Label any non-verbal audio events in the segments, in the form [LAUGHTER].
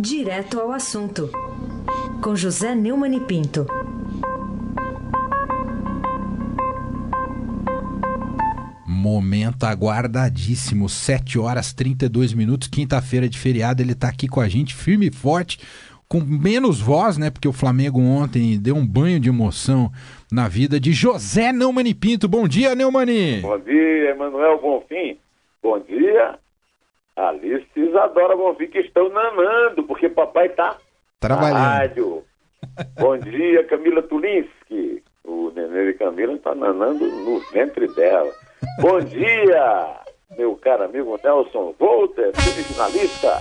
Direto ao assunto, com José Neumann e Pinto. Momento aguardadíssimo, 7 horas 32 minutos, quinta-feira de feriado, ele tá aqui com a gente, firme e forte, com menos voz, né? Porque o Flamengo ontem deu um banho de emoção na vida de José Neumani Pinto. Bom dia, Neumani! Bom dia, Emanuel Bonfim. Bom dia, Alice e Isadora Bonfim, que estão nanando, porque papai tá Trabalhando. rádio. [LAUGHS] Bom dia, Camila Tulinski. O nenê de Camila tá nanando no ventre dela. Bom dia, meu caro amigo Nelson Volter, semifinalista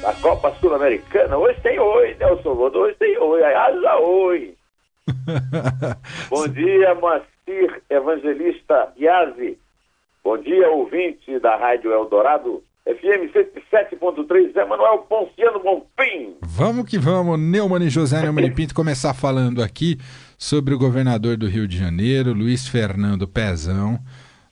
da Copa Sul-Americana. Hoje tem oi, Nelson Volter, hoje tem oi. Haja oi. [LAUGHS] Bom dia, Moacir Evangelista Iazzi. Bom dia, ouvinte da Rádio Eldorado, FM 107.3, Zé Manuel Ponciano Bonfim. Vamos que vamos, Neumann e José Neumann e Pinto começar falando aqui sobre o governador do Rio de Janeiro, Luiz Fernando Pezão.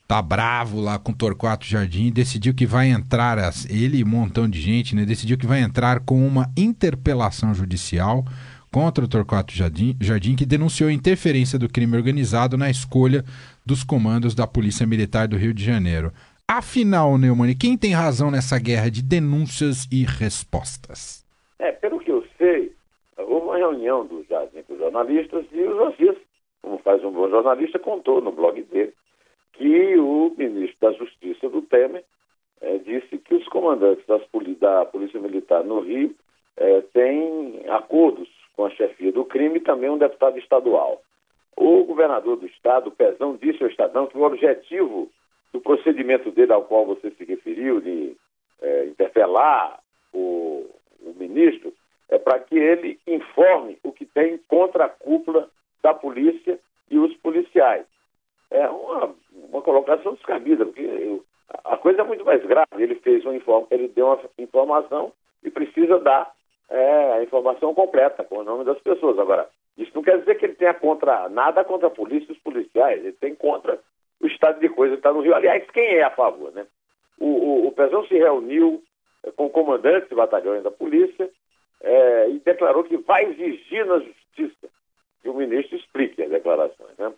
Tá bravo lá com Torquato Jardim, decidiu que vai entrar, ele e um montão de gente, né? Decidiu que vai entrar com uma interpelação judicial contra o Torquato Jardim, Jardim, que denunciou interferência do crime organizado na escolha dos comandos da Polícia Militar do Rio de Janeiro. Afinal, Neumann, quem tem razão nessa guerra de denúncias e respostas? É, pelo que eu sei, houve uma reunião do Jardim com os jornalistas e o Josias, como faz um bom jornalista, contou no blog dele que o ministro da Justiça do Temer eh, disse que os comandantes poli- da Polícia Militar no Rio eh, têm acordos com a chefia do crime e também um deputado estadual. O governador do estado, Pezão, disse ao Estadão que o objetivo do procedimento dele ao qual você se referiu, de eh, interpelar o, o ministro, é para que ele informe o que tem contra a cúpula da polícia e os policiais. É uma, uma colocação descabida, porque eu- a coisa é muito mais grave. Ele fez um informe, ele deu uma informação e precisa dar é, a informação completa com o nome das pessoas. Agora, isso não quer dizer que ele tenha contra nada contra a polícia e os policiais. Ele tem contra o estado de coisa que está no Rio. Aliás, quem é a favor, né? O, o, o Pezão se reuniu eh, com comandantes de batalhões da polícia eh, e declarou que vai exigir na justiça que o ministro explique as declarações, né?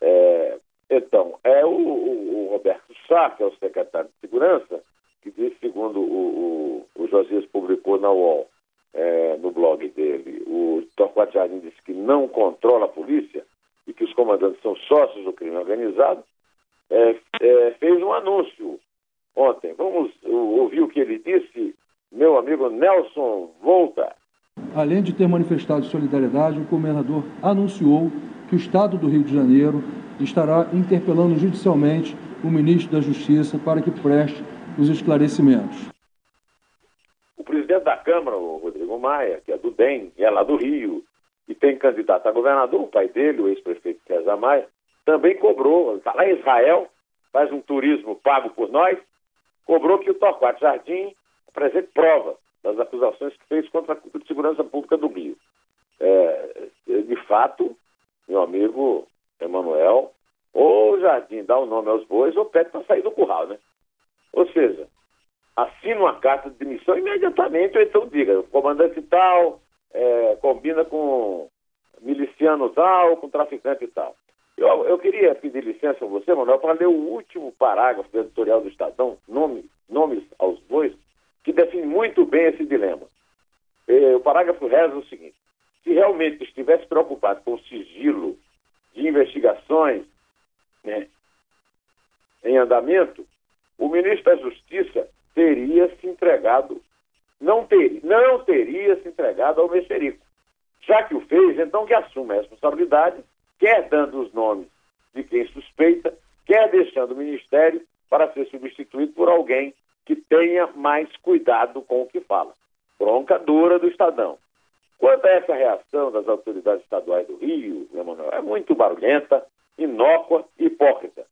É, então, é o, o- o Roberto Sá, que é o secretário de Segurança, que diz, segundo o, o, o Josias publicou na UOL, é, no blog dele, o Torquato Jardim disse que não controla a polícia e que os comandantes são sócios do crime organizado, é, é, fez um anúncio ontem. Vamos ouvir o que ele disse, meu amigo Nelson Volta. Além de ter manifestado solidariedade, o governador anunciou que o Estado do Rio de Janeiro estará interpelando judicialmente o ministro da Justiça para que preste os esclarecimentos. O presidente da Câmara, o Rodrigo Maia, que é do DEM, e é lá do Rio, e tem candidato a governador, o pai dele, o ex-prefeito César Maia, também cobrou, está lá em Israel, faz um turismo pago por nós, cobrou que o Torquato Jardim apresente prova das acusações que fez contra a Cúpula de Segurança Pública do Rio. É, de fato, meu amigo Emanuel, ou o Jardim dá o nome aos bois ou pede para sair do curral, né? Ou seja, assina uma carta de demissão imediatamente, ou então diga, comandante tal é, combina com miliciano tal, com traficante tal. Eu, eu queria pedir licença a você, Manuel, para ler o último parágrafo do editorial do Estadão, nome, nomes aos bois, que define muito bem esse dilema. Eh, o parágrafo reza o seguinte: se realmente estivesse preocupado com o sigilo de investigações né, em andamento, o ministro da Justiça teria se entregado, não, ter, não teria se entregado ao mexerico. Já que o fez, então que assuma a responsabilidade, quer dando os nomes de quem suspeita, quer deixando o ministério para ser substituído por alguém que tenha mais cuidado com o que fala. Bronca dura do Estadão. Quanto a essa reação das autoridades estaduais do Rio, Emanuel, é muito barulhenta, inócua e hipócrita.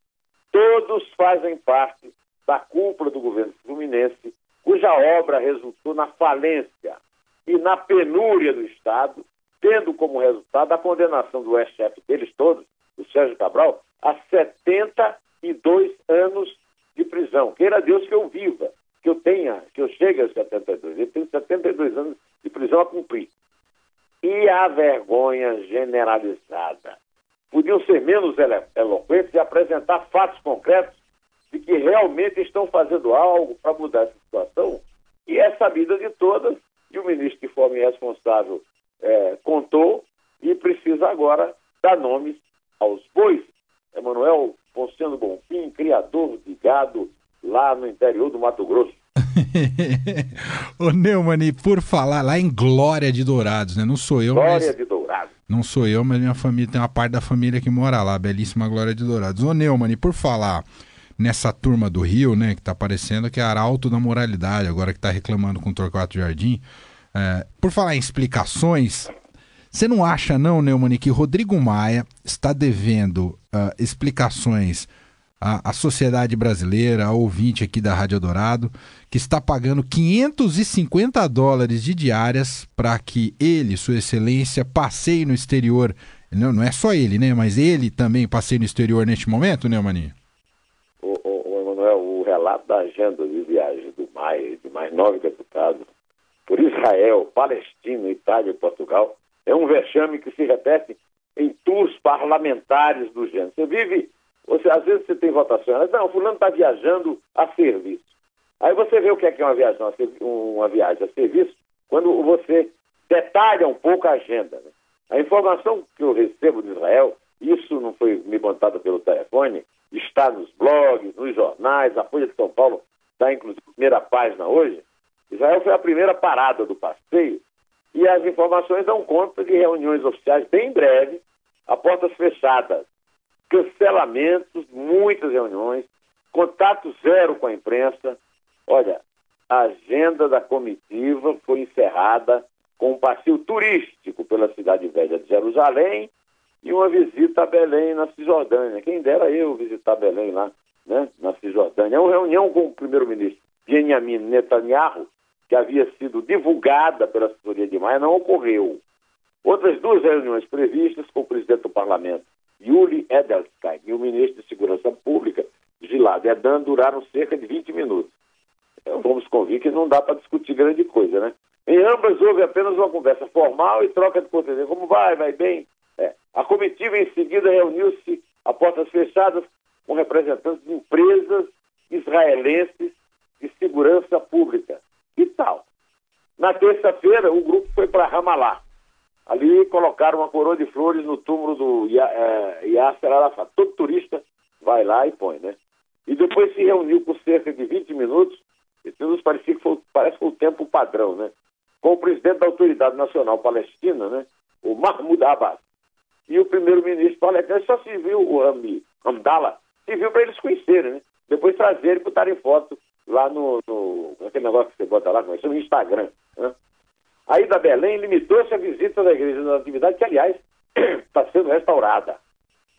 Todos fazem parte da cúpula do governo fluminense, cuja obra resultou na falência e na penúria do Estado, tendo como resultado a condenação do ex-chefe deles todos, o Sérgio Cabral, a 72 anos de prisão. Queira Deus que eu viva, que eu tenha, que eu chegue aos 72. Ele tem 72 anos e a vergonha generalizada. Podiam ser menos elo eloquentes e apresentar fatos concretos de que realmente estão fazendo algo para mudar essa situação, e é sabida de todas, e o ministro, de forma irresponsável, é, contou e precisa agora dar nomes aos bois. Emanuel Ponciano Bonfim, criador de gado lá no interior do Mato Grosso. [LAUGHS] Ô Neumann, por falar lá em Glória de Dourados, né? Não sou eu, Glória mas... de Dourados. Não sou eu, mas minha família tem uma parte da família que mora lá, belíssima Glória de Dourados. Ô Neumann, por falar nessa turma do Rio, né, que tá parecendo que é arauto da moralidade, agora que tá reclamando com o Torquato Jardim, é, por falar em explicações, você não acha não, Neumann, que Rodrigo Maia está devendo uh, explicações à, à sociedade brasileira, ao ouvinte aqui da Rádio Dourado, que está pagando 550 dólares de diárias para que ele, Sua Excelência, passeie no exterior. Não, não é só ele, né? Mas ele também passeie no exterior neste momento, Neumann? O, o, o Emanuel, o relato da agenda de viagem do Maia, de mais nove deputados, por Israel, Palestina, Itália e Portugal, é um vexame que se repete em tours parlamentares do gênero. Você vive, você, às vezes você tem votações, não, fulano está viajando a serviço. Aí você vê o que é, que é uma, viagem, uma viagem a serviço quando você detalha um pouco a agenda. Né? A informação que eu recebo de Israel, isso não foi me contado pelo telefone, está nos blogs, nos jornais, a Folha de São Paulo está inclusive primeira página hoje. Israel foi a primeira parada do passeio e as informações dão conta de reuniões oficiais bem breve, a portas fechadas, cancelamentos, muitas reuniões, contato zero com a imprensa. Olha, a agenda da comitiva foi encerrada com um passeio turístico pela cidade velha de Jerusalém e uma visita a Belém, na Cisjordânia. Quem dera eu visitar Belém lá, né, na Cisjordânia. É uma reunião com o primeiro-ministro Benjamin Netanyahu, que havia sido divulgada pela assessoria de Maia, não ocorreu. Outras duas reuniões previstas com o presidente do parlamento, Yuli Edelstein, e o ministro de Segurança Pública, Gilad Edan, duraram cerca de 20 minutos. Então, vamos convir que não dá para discutir grande coisa, né? Em ambas houve apenas uma conversa formal e troca de cortesia. Como vai? Vai bem? É. A comitiva em seguida reuniu-se a portas fechadas com representantes de empresas israelenses de segurança pública. E tal. Na o grupo foi para Ramallah. Ali colocaram uma coroa de flores no túmulo do é, Yasser Arafat. Todo turista vai lá e põe, né? E depois se reuniu por cerca de 20 minutos, e tudo parecia que foi, parece que foi o tempo padrão, né? Com o presidente da Autoridade Nacional Palestina, né? O Mahmoud Abbas. E o primeiro-ministro palestino só se viu, o Rami Hamdallah, se viu para eles conhecerem, né? Depois trazerem e botarem foto lá no, no aquele negócio que você bota lá, como é no Instagram. Né? A ida a Belém limitou-se a visita da igreja da atividade, que, aliás, está [CLEARS THROAT] sendo restaurada.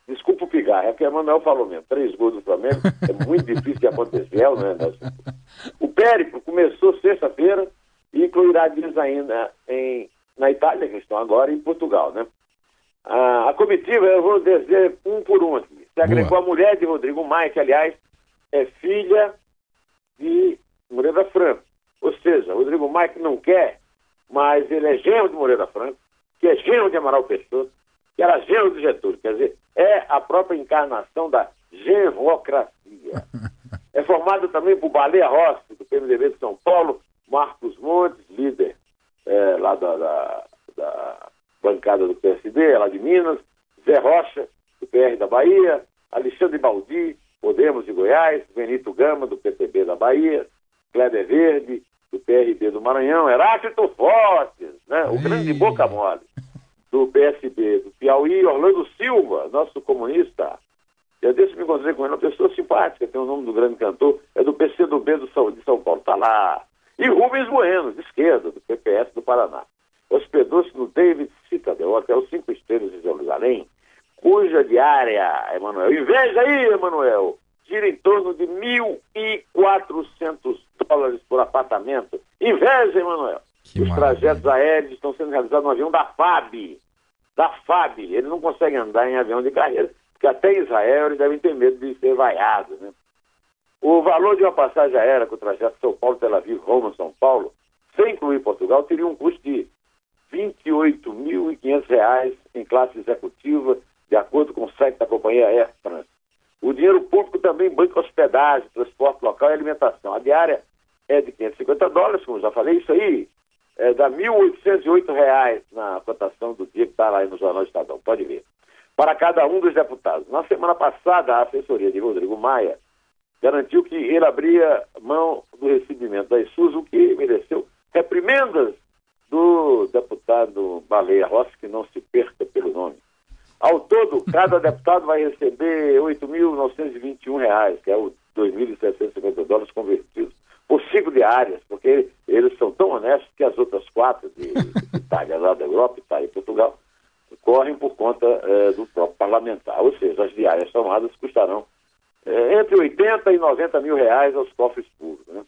Desculpa o pigarro, é porque o Manuel falou mesmo, três gols do Flamengo, é muito difícil de acontecer, né? [LAUGHS] O périplo começou sexta-feira e incluirá dias ainda em, na Itália, que estão agora, e em Portugal, né? A, a comitiva, eu vou dizer um por um aqui. Se agregou a mulher de Rodrigo Maia, que, aliás, é filha de Moreira Franco. Ou seja, Rodrigo Maia que não quer, mas ele é genro de Moreira Franco, que é genro de Amaral Pessoa, que era genro de Getúlio. Quer dizer, é a própria encarnação da genrocracia. [LAUGHS] É formado também por Baleia Rossi, do PMDB de São Paulo, Marcos Montes, líder é, lá da, da, da, bancada do PSD, lá de Minas, Zé Rocha, do PR da Bahia, Alexandre Baldi, Podemos de Goiás, Benito Gama, do PTB da Bahia, Kleber Verde, do PRB do Maranhão, Heráclito Fortes, né? o grande boca mole, do PSB do Piauí, Orlando Silva, nosso comunista. Eu desse me encontrei com ele, uma pessoa simpática, tem o nome do grande cantor, é do PCdoB do São, de São Paulo, tá lá. E Rubens Bueno, de esquerda, do PPS do Paraná. Hospedou-se no David Citadel, hotel Cinco Estrelas de Jerusalém, cuja diária, Emanuel, inveja aí, Emanuel, gira em torno de 1.400 dólares por apartamento. Inveja, Emanuel. Os trajetos aéreos estão sendo realizados no avião da FAB. Da FAB. Ele não consegue andar em avião de carreira, porque até Israel eles devem ter medo de ser vaiados. Né? O valor de uma passagem aérea com o trajeto São Paulo, Tel Aviv, Roma, São Paulo, sem incluir Portugal, teria um custo de R$ em classe executiva, de acordo com o site da companhia Air France. O dinheiro público também banca hospedagem, transporte local e alimentação. A diária é de 550 dólares, como já falei, isso aí é, dá R$ 1.808 na cotação do dia que está lá no Jornal Estadão, pode ver. Para cada um dos deputados. Na semana passada, a assessoria de Rodrigo Maia garantiu que ele abria mão do recebimento da ISUS, o que mereceu reprimendas do deputado Baleia Rossi, que não se perca pelo nome. Ao todo, cada deputado vai receber R$ 8.921, que é o 2.750 dólares convertidos por cinco diárias, porque eles são tão honestos que as outras quatro de Itália, lá da Europa, Itália e Portugal, correm por conta eh, do próprio parlamentar. Ou seja, as diárias somadas custarão eh, entre 80 e 90 mil reais aos cofres públicos. Né?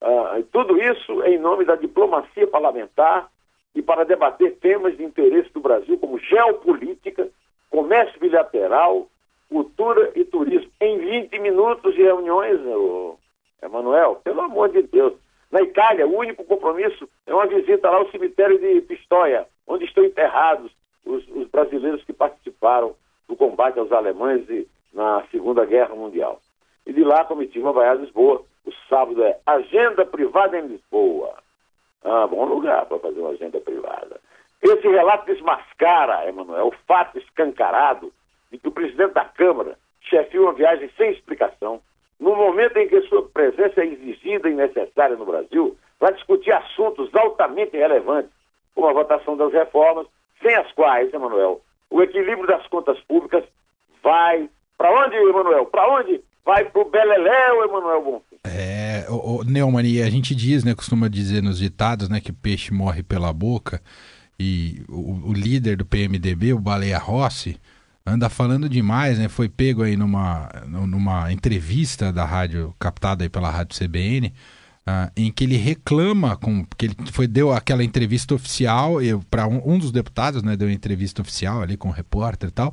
Ah, tudo isso em nome da diplomacia parlamentar e para debater temas de interesse do Brasil, como geopolítica, comércio bilateral, cultura e turismo. Em 20 minutos de reuniões, Emanuel, pelo amor de Deus. Na Itália, o único compromisso é uma visita lá ao cemitério de Pistoia, onde estão enterrados os, os brasileiros que participaram do combate aos alemães na Segunda Guerra Mundial. E de lá a comitiva vai a Lisboa. O sábado é Agenda Privada em Lisboa. Ah, bom lugar para fazer uma agenda privada. Esse relato desmascara, Emanuel, o fato escancarado de que o presidente da Câmara chefiou uma viagem sem explicação, no momento em que sua presença é exigida e necessária no Brasil, para discutir assuntos altamente relevantes, como a votação das reformas, sem as quais, Emanuel, o equilíbrio das contas públicas vai. Para onde, Emanuel? Para onde? Vai para o Beleléu, Emanuel Bonfim. É, Neumann, a gente diz, né, costuma dizer nos ditados, né, que peixe morre pela boca, e o, o líder do PMDB, o Baleia Rossi, anda falando demais, né, foi pego aí numa, numa entrevista da rádio, captada aí pela rádio CBN, Uh, em que ele reclama com que ele foi deu aquela entrevista oficial para um, um, dos deputados né deu uma entrevista oficial ali com o repórter e tal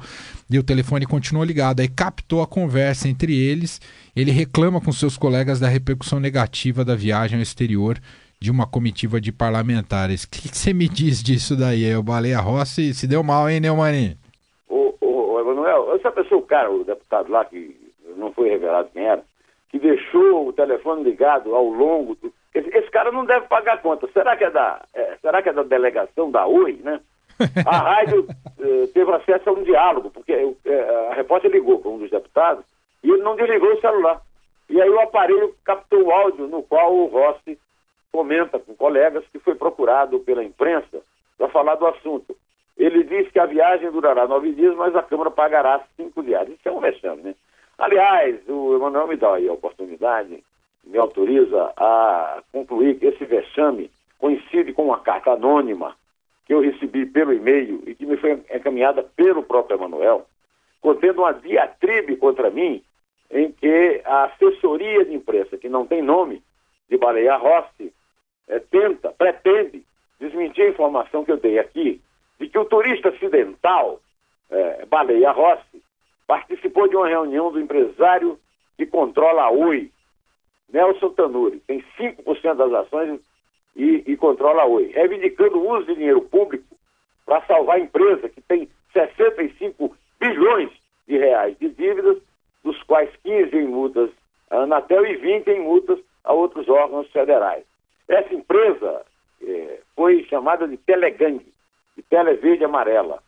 e o telefone continuou ligado. Aí captou a conversa entre eles ele reclama com seus colegas da repercussão negativa da viagem ao exterior de uma comitiva de parlamentares o que, você me diz disso daí aí, o Baleia Rossi se deu mal hein Neumani o Emanuel essa pessoa o cara o deputado lá que não foi revelado quem era que deixou o telefone ligado ao longo do... esse, esse, cara não deve pagar conta. Será que é da, é, será que é da delegação da UI, né? A [LAUGHS] rádio eh, teve acesso a um diálogo, porque eh, a repórter ligou para um dos deputados e ele não desligou o celular. E aí o aparelho captou o áudio no qual o Rossi comenta com colegas que foi procurado pela imprensa para falar do assunto. Ele diz que a viagem durará nove dias, mas a Câmara pagará cinco dias. Isso é um vexame, né? Aliás, o Emanuel me dá aí a oportunidade, me autoriza a concluir que esse vexame coincide com uma carta anônima que eu recebi pelo e-mail e que me foi encaminhada pelo próprio Emanuel, contendo uma diatribe contra mim, em que a assessoria de imprensa, que não tem nome, de Baleia Rossi, é, tenta, pretende desmentir a informação que eu dei aqui, de que o turista acidental, é, Baleia Rossi, participou de uma reunião do empresário que controla a Oi, Nelson Tanuri, tem 5% das ações e, e, controla a Oi, reivindicando o uso de dinheiro público para salvar a empresa que tem 65 bilhões de reais de dívidas, dos quais 15 em multas à Anatel e 20 em multas a outros órgãos federais. Essa empresa é, foi chamada de Telegang, de Tele Verde Amarela.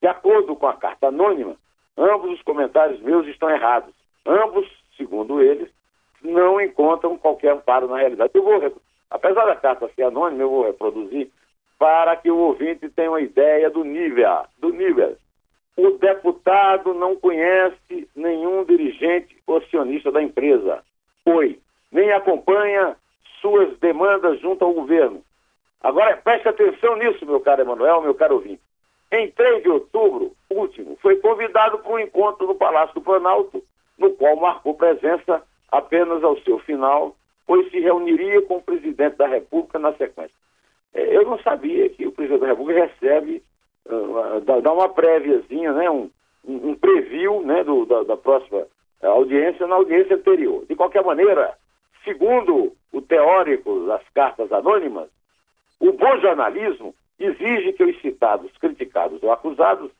De acordo com a carta anônima, Ambos os comentários meus estão errados. Ambos, segundo eles, não encontram qualquer amparo na realidade. Eu vou, apesar da carta ser anônima, eu vou reproduzir para que o ouvinte tenha uma ideia do nível, do nível. O deputado não conhece nenhum dirigente ou acionista da empresa. Foi. Nem acompanha suas demandas junto ao governo. Agora, preste atenção nisso, meu caro Emanuel, meu caro ouvinte. Em 3 de outubro último, foi convidado para um encontro no Palácio do Planalto, no qual marcou presença apenas ao seu final, pois se reuniria com o presidente da República na sequência. É, eu não sabia que o presidente da República recebe, uh, dá uma préviazinha, né, um, um preview né, do, da, da próxima audiência na audiência anterior. De qualquer maneira, segundo o teórico das cartas anônimas, o bom jornalismo exige que os citados, criticados ou acusados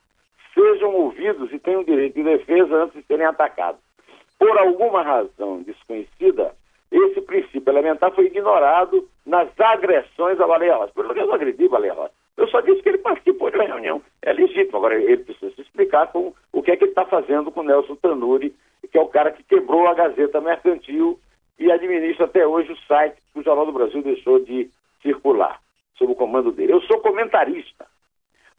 sejam ouvidos e tenham direito de defesa antes de serem atacados. Por alguma razão desconhecida, esse princípio elementar foi ignorado nas agressões a Baleia Rossi. Por que eu não agredi Baleia Rossi? Eu só disse que ele participou de uma reunião. É legítimo. Agora, ele precisa se explicar com o que é que ele está fazendo com Nelson Tanuri, que é o cara que quebrou a Gazeta Mercantil e administra até hoje o site que o Jornal do Brasil deixou de circular, sob o comando dele. Eu sou comentarista.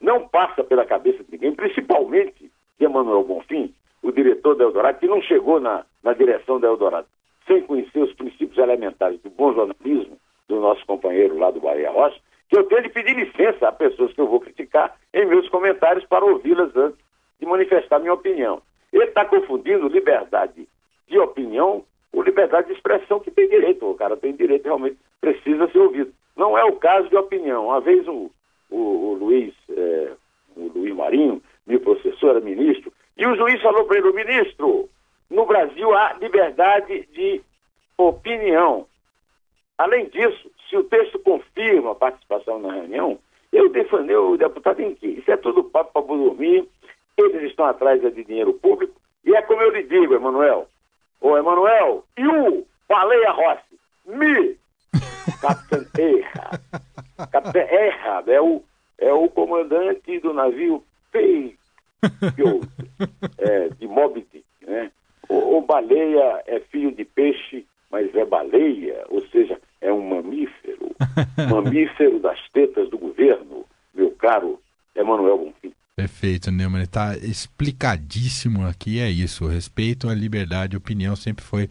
Não passa pela cabeça de ninguém, principalmente de Emanuel Bonfim, o diretor da Eldorado, que não chegou na, na direção da Eldorado sem conhecer os princípios elementares do bom jornalismo do nosso companheiro lá do Bahia Rocha, que eu tenho de pedir licença a pessoas que eu vou criticar em meus comentários para ouvi-las antes de manifestar minha opinião. Ele está confundindo liberdade de opinião com liberdade de expressão que tem direito. O cara tem direito, realmente precisa ser ouvido. Não é o caso de opinião. Uma vez o, o, o Luiz, é, o Luiz Marinho, meu professor, era ministro, e o juiz falou para ele, ministro, no Brasil há liberdade de opinião. Além disso, se o texto confirma a participação na reunião, eu defender o deputado em que? Isso é tudo papo para dormir, eles estão atrás de dinheiro público, e é como eu lhe digo, Emanuel. Ô, Emanuel, e o Baleia Rossi? Me! [LAUGHS] Capitão Erra. Capitão Erra é o, é o comandante do navio Pei [LAUGHS] é, de Moby Dick, né? O, o baleia é filho de peixe, mas é baleia, ou seja, é um mamífero. [LAUGHS] mamífero das tetas do governo, meu caro Emanuel Bonfim. Perfeito, Neumann. Está explicadíssimo aqui, é isso. Respeito à liberdade de opinião sempre foi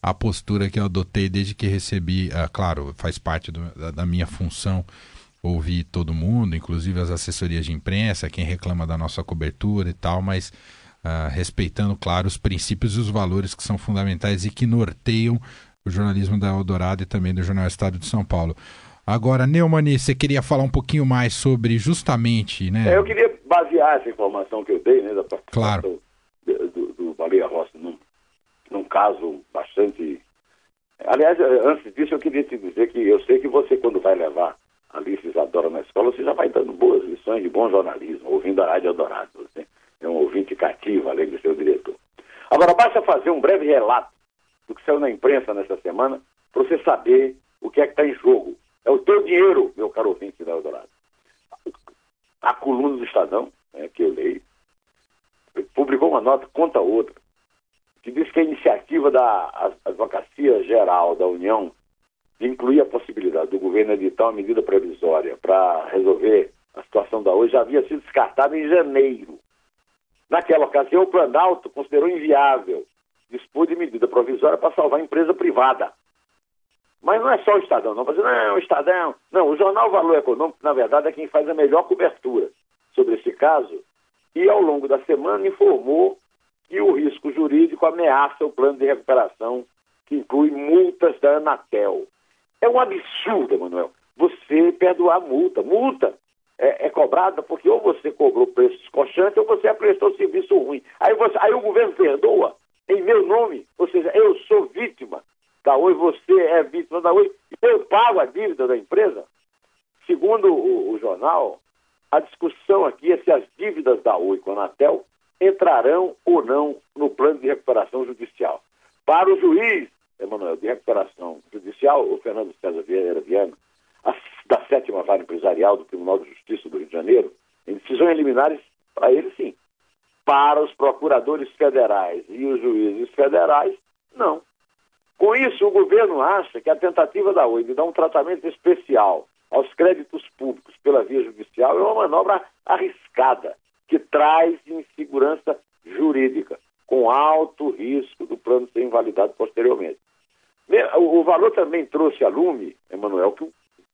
a postura que eu adotei desde que recebi, uh, claro, faz parte do, da, da, minha função ouvir todo mundo, inclusive as assessorias de imprensa, quem reclama da nossa cobertura e tal, mas uh, respeitando, claro, os princípios e os valores que são fundamentais e que norteiam o jornalismo da Eldorado e também do Jornal Estado de São Paulo. Agora, Neumani, você queria falar um pouquinho mais sobre justamente, né? É, eu queria basear essa informação que eu dei, né, da participação claro. do, do, do Baleia Rossi num, num caso bastante... Aliás, antes disso, eu queria te dizer que eu sei que você, quando vai levar a Alice Isadora na escola, você já vai dando boas lições de bom jornalismo, ouvindo a Rádio Eldorado. Você é um ouvinte cativo, além de ser o diretor. Agora, basta fazer um breve relato do que saiu na imprensa nesta semana para você saber o que é que está em jogo. É o teu dinheiro, meu caro ouvinte da Eldorado. A coluna do Estadão, né, que eu leio, publicou uma nota contra outra, que diz que a iniciativa da Advocacia Geral da União de incluir a possibilidade do governo editar uma medida provisória para resolver a situação da hoje já havia sido descartada em janeiro. Naquela ocasião, o Planalto considerou inviável dispor de medida provisória para salvar a empresa privada. Mas não é só o Estadão, não. Não, o Estadão. Não, o Jornal Valor Econômico, na verdade, é quem faz a melhor cobertura sobre esse caso e, ao longo da semana, informou que o risco jurídico ameaça o plano de recuperação, que inclui multas da Anatel. É um absurdo, Emanuel, você perdoar multa. Multa é, é, cobrada porque ou você cobrou preço descochante ou você prestou serviço ruim. Aí, você, aí o governo perdoa em meu nome, ou seja, eu sou vítima da Oi, você é vítima da Oi, eu pago a dívida da empresa. Segundo o, o jornal, a discussão aqui é se as dívidas da Oi com a Anatel entrarão ou não no plano de recuperação judicial. Para o juiz, Emanuel, de recuperação judicial, o Fernando César Vieira Viana, da sétima vara empresarial do Tribunal de Justiça do Rio de Janeiro, em decisões liminares, para ele sim. Para os procuradores federais e os juízes federais, não. Com isso, o governo acha que a tentativa da Oi de dar um tratamento especial aos créditos públicos pela via judicial é uma manobra arriscada, que traz insegurança jurídica, com alto risco do plano ser invalidado posteriormente. O valor também trouxe a lume, Emanuel, que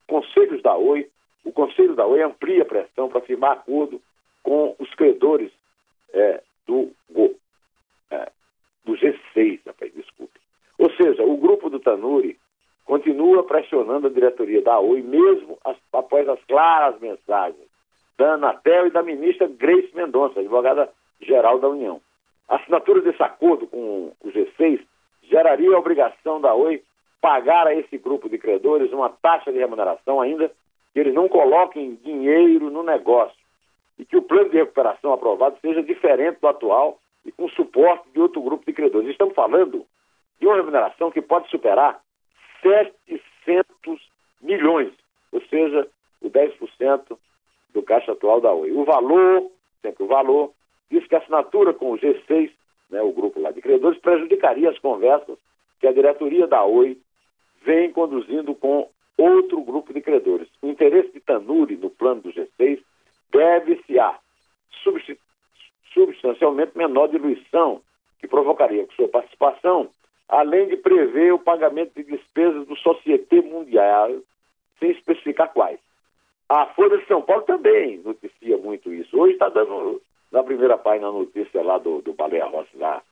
conselhos da Oi, o Conselho da Oi amplia a pressão para firmar acordo com os credores é, do, é, do G6, rapaz, desculpe. Ou seja, o grupo do Tanuri continua pressionando a diretoria da Oi, mesmo as, após as claras mensagens da Anatel e da ministra Grace Mendonça, advogada-geral da União. A assinatura desse acordo com o G6 geraria a obrigação da Oi pagar a esse grupo de credores uma taxa de remuneração ainda que eles não coloquem dinheiro no negócio e que o plano de recuperação aprovado seja diferente do atual e com suporte de outro grupo de credores. Estamos falando de uma remuneração que pode superar 700 milhões, ou seja, o 10% do caixa atual da Oi. O valor, sempre o valor, diz que a assinatura com o G6, né, o grupo lá de credores, prejudicaria as conversas que a diretoria da Oi vem conduzindo com outro grupo de credores. O interesse de Tanuri no plano do G6 deve-se a substancialmente menor diluição que provocaria com sua participação, além de prever o pagamento de despesas do Societe Mundial, sem especificar quais. A Folha de São Paulo também noticia muito isso. Hoje está dando na primeira página a notícia lá do, do Baleia Rossi, lá,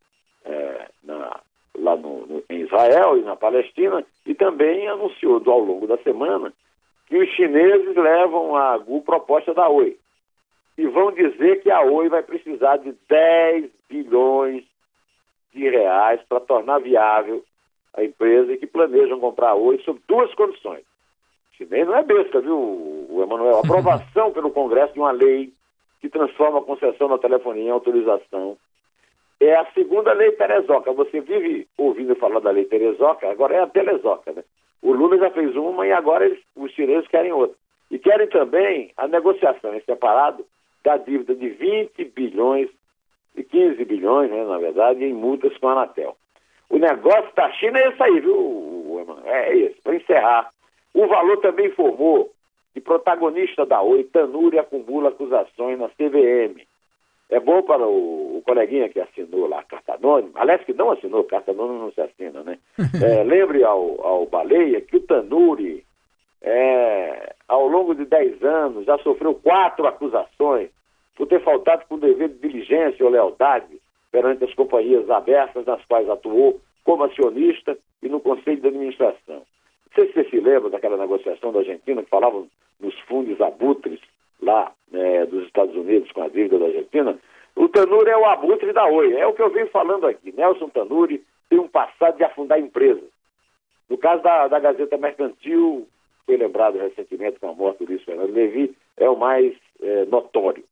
é, na, lá no, no, em Israel e na Palestina, e também anunciou ao longo da semana que os chineses levam a proposta da Oi. E vão dizer que a Oi vai precisar de 10 bilhões de reais para tornar viável a empresa e que planejam comprar Oi sob duas condições. Chinês não é besta, viu, o Emanuel? Aprovação pelo Congresso de uma lei que transforma a concessão da telefonia em autorização é a segunda lei Terezoca. Você vive ouvindo falar da lei Terezoca, agora é a Telezoca, né? O Lula já fez uma e agora eles, os chineses querem outra. E querem também a negociação em separado da dívida de 20 bilhões, e 15 bilhões, né, na verdade, em multas com a Anatel. O negócio da China é esse aí, viu, É esse. Para encerrar, o valor também informou que protagonista da Oi, Tanuri, acumula acusações na CVM é bom para o, o coleguinha que assinou lá a carta anônima, aliás, que não assinou, carta anônima não se assina, né? [LAUGHS] É, lembre ao, ao Baleia que o Tanuri, é, ao longo de 10 anos, já sofreu quatro acusações por ter faltado com dever de diligência ou lealdade perante as companhias abertas nas quais atuou como acionista e no conselho de administração. Não sei se você se lembra daquela negociação da Argentina que falavam nos fundos abutres lá né, dos Estados Unidos com a dívida da Argentina, o Tanuri é o abutre da Oi. É o que eu venho falando aqui. Nelson Tanuri tem um passado de afundar empresas. No caso da, da Gazeta Mercantil, foi lembrado recentemente com a morte do Luiz Fernando Levi, é o mais é, notório.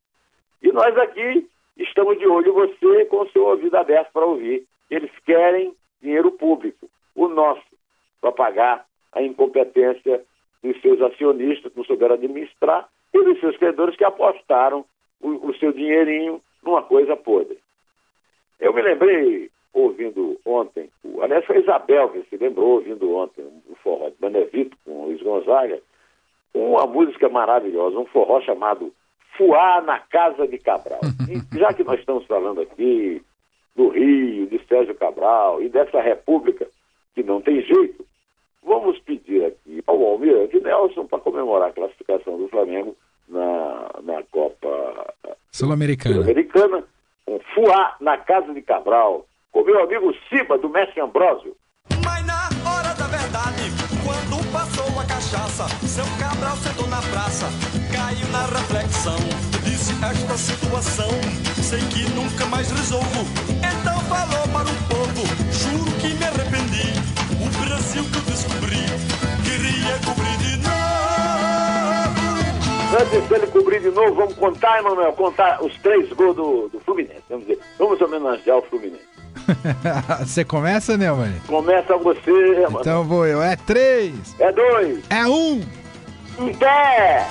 E nós aqui estamos de olho você com o seu ouvido aberto para ouvir. Eles querem dinheiro público, o nosso, para pagar a incompetência dos seus acionistas que não souberam administrar e dos seus credores que apostaram o, o seu dinheirinho numa coisa podre. Eu me lembrei, ouvindo ontem, aliás, foi a Isabel que se lembrou, ouvindo ontem o forró de Benevito com o Luiz Gonzaga, uma música maravilhosa, um forró chamado Fuá na Casa de Cabral. [LAUGHS] E já que nós estamos falando aqui do Rio, de Sérgio Cabral e dessa república que não tem jeito, vamos pedir aqui ao Almirante Nelson para comemorar a classificação do Flamengo na, na Copa Sul-Americana. Sul-Americana, um fuá na casa de Cabral, com meu amigo Siba, do Mestre Ambrósio. Mas na hora da verdade, quando passou a cachaça, seu Cabral sentou na praça, caiu na reflexão, disse esta situação, sei que nunca mais resolvo, então falou para o povo, juro que me arrependi, o Brasil que eu descobri, queria cobrir de Antes dele cobrir de novo, vamos contar, Emanuel, contar os três gols do, do Fluminense. Vamos dizer, vamos homenagear o Fluminense. [LAUGHS] você começa, né, mãe? Começa você, Emanuel. Então vou eu. É três. É dois. É um. Em pé.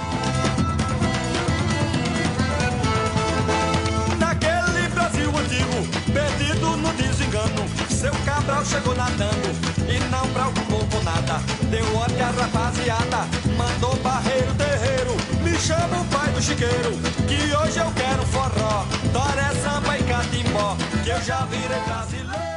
Naquele Brasil antigo, perdido no desengano, seu Cabral chegou nadando e não preocupou com nada. Deu ordem à rapaziada, mandou barreiro terreiro chama o pai do chiqueiro, que hoje eu quero forró, toré, samba e catimbó, que eu já virei brasileiro.